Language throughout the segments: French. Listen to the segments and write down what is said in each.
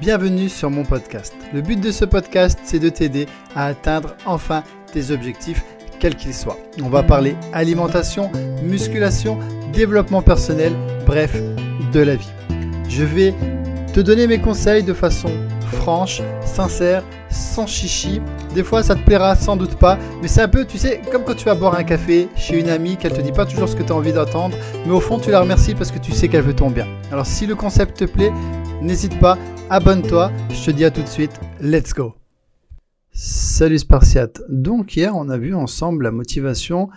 Bienvenue sur mon podcast. Le but de ce podcast, c'est de t'aider à atteindre enfin tes objectifs, quels qu'ils soient. On va parler alimentation, musculation, développement personnel, bref, de la vie. Je vais te donner mes conseils de façon franche, sincère, sans chichi. Des fois, ça te plaira sans doute pas, mais c'est un peu, tu sais, comme quand tu vas boire un café chez une amie, qu'elle te dit pas toujours ce que tu as envie d'entendre, mais au fond, tu la remercies parce que tu sais qu'elle veut ton bien. Alors, si le concept te plaît, n'hésite pas, abonne-toi. Je te dis à tout de suite, let's go. Salut Spartiate. Donc, hier, on a vu ensemble la motivation,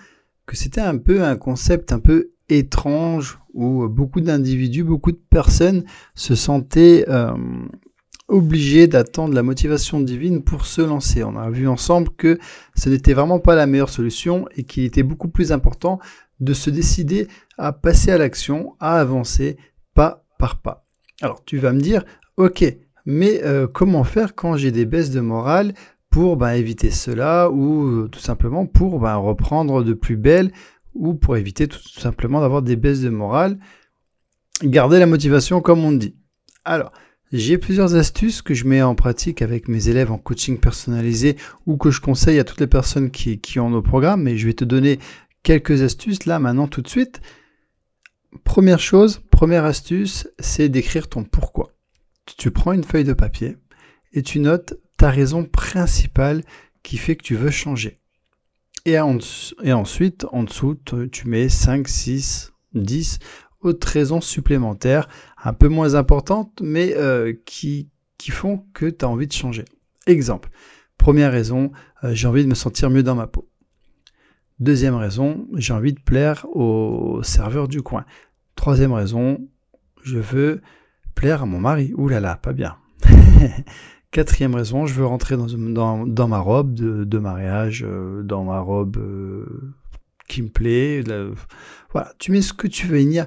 que c'était un peu un concept un peu étrange où beaucoup d'individus, beaucoup de personnes se sentaient euh, obligés d'attendre la motivation divine pour se lancer. On a vu ensemble que ce n'était vraiment pas la meilleure solution et qu'il était beaucoup plus important de se décider à passer à l'action, à avancer pas par pas. Alors tu vas me dire, ok, mais euh, comment faire quand j'ai des baisses de morale pour bah, éviter cela ou euh, tout simplement pour bah, reprendre de plus belle ou pour éviter tout simplement d'avoir des baisses de morale, garder la motivation comme on dit. Alors, j'ai plusieurs astuces que je mets en pratique avec mes élèves en coaching personnalisé ou que je conseille à toutes les personnes qui, ont nos programmes, mais je vais te donner quelques astuces là maintenant tout de suite. Première chose, première astuce, c'est d'écrire ton pourquoi. Tu prends une feuille de papier et tu notes ta raison principale qui fait que tu veux changer. Et, ensuite, en dessous, tu mets 5, 6, 10 autres raisons supplémentaires, un peu moins importantes, mais euh, qui, qui font que tu as envie de changer. Exemple, première raison, euh, j'ai envie de me sentir mieux dans ma peau. Deuxième raison, j'ai envie de plaire au serveur du coin. Troisième raison, je veux plaire à mon mari. Ouh là là, pas bien. Quatrième raison, je veux rentrer dans, dans, ma robe de, mariage, euh, dans ma robe qui me plaît. voilà, tu mets ce que tu veux. Il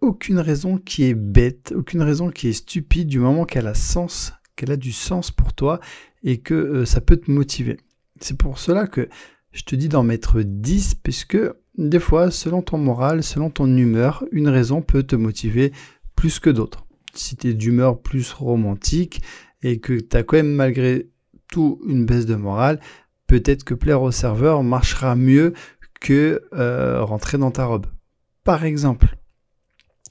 aucune raison qui est bête, aucune raison qui est stupide du moment qu'elle a sens, qu'elle a du sens pour toi et que euh, ça peut te motiver. C'est pour cela que je te dis d'en mettre 10 puisque des fois, selon ton moral, selon ton humeur, une raison peut te motiver plus que d'autres. Si tu es d'humeur plus romantique, et que tu as quand même malgré tout une baisse de morale, peut-être que plaire au serveur marchera mieux que euh, rentrer dans ta robe. Par exemple.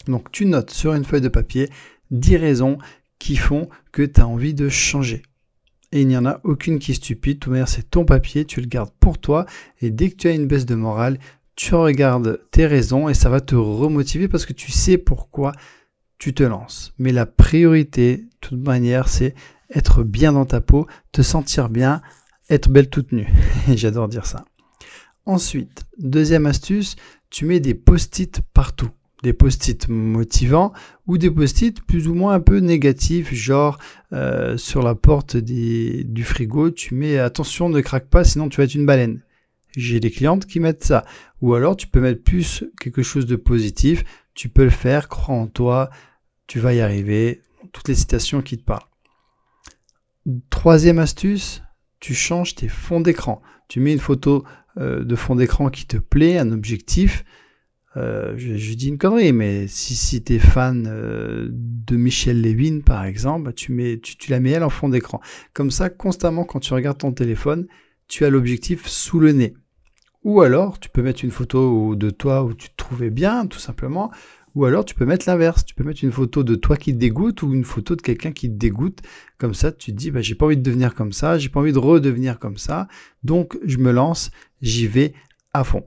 Donc tu notes sur une feuille de papier 10 raisons qui font que tu as envie de changer. Et il n'y en a aucune qui est stupide, tout manière c'est ton papier, tu le gardes pour toi, et dès que tu as une baisse de morale, tu regardes tes raisons et ça va te remotiver parce que tu sais pourquoi tu te lances. Mais la priorité, de toute manière, c'est être bien dans ta peau, te sentir bien, être belle toute nue. J'adore dire ça. Ensuite, deuxième astuce, tu mets des post-it partout. Des post-it motivants ou des post-it plus ou moins un peu négatifs, genre euh, sur la porte du frigo, tu mets attention ne craque pas sinon tu vas être une baleine. J'ai des clientes qui mettent ça. Ou alors tu peux mettre plus quelque chose de positif, tu peux le faire, crois en toi, tu vas y arriver, toutes les citations qui te parlent. Troisième astuce, tu changes tes fonds d'écran. Tu mets une photo euh, de fond d'écran qui te plaît, un objectif. Euh, je, dis une connerie, mais si, tu es fan euh, de Michel Levin, par exemple, bah, tu, mets, tu la mets elle en fond d'écran. Comme ça, constamment, quand tu regardes ton téléphone, tu as l'objectif sous le nez. Ou alors, tu peux mettre une photo de toi où tu te trouvais bien, tout simplement. Ou alors, tu peux mettre l'inverse. Tu peux mettre une photo de toi qui te dégoûte ou une photo de quelqu'un qui te dégoûte. Comme ça, tu te dis, bah, j'ai pas envie de devenir comme ça, j'ai pas envie de redevenir comme ça. Donc, je me lance, j'y vais à fond.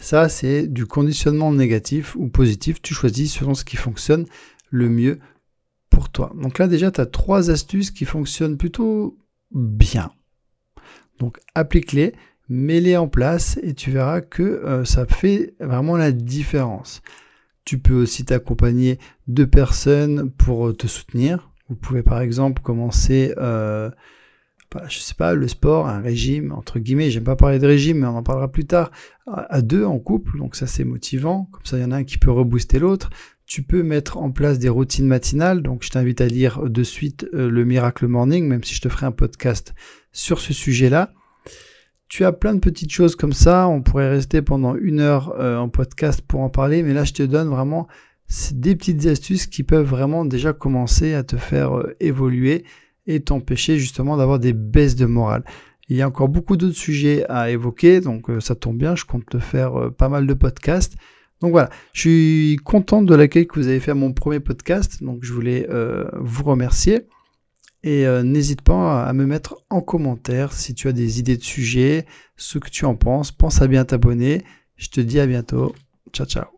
Ça, c'est du conditionnement négatif ou positif. Tu choisis selon ce qui fonctionne le mieux pour toi. Donc là, déjà, tu as trois astuces qui fonctionnent plutôt bien. Donc, applique-les mets-les en place et tu verras que euh, ça fait vraiment la différence. Tu peux aussi t'accompagner de personnes pour te soutenir. Vous pouvez par exemple commencer, euh, je sais pas, le sport, un régime, entre guillemets, j'aime pas parler de régime, mais on en parlera plus tard, à deux en couple, donc ça c'est motivant, comme ça il y en a un qui peut rebooster l'autre. Tu peux mettre en place des routines matinales, donc je t'invite à lire de suite euh, le Miracle Morning, même si je te ferai un podcast sur ce sujet-là. Tu as plein de petites choses comme ça. On pourrait rester pendant une heure euh, en podcast pour en parler, mais là, je te donne vraiment des petites astuces qui peuvent vraiment déjà commencer à te faire euh, évoluer et t'empêcher justement d'avoir des baisses de morale. Il y a encore beaucoup d'autres sujets à évoquer, donc euh, ça tombe bien, je compte te faire euh, pas mal de podcasts. Donc voilà, je suis content de l'accueil que vous avez fait à mon premier podcast, donc je voulais vous remercier. Et n'hésite pas à me mettre en commentaire si tu as des idées de sujets, ce que tu en penses. Pense à bien t'abonner. Je te dis à bientôt. Ciao ciao.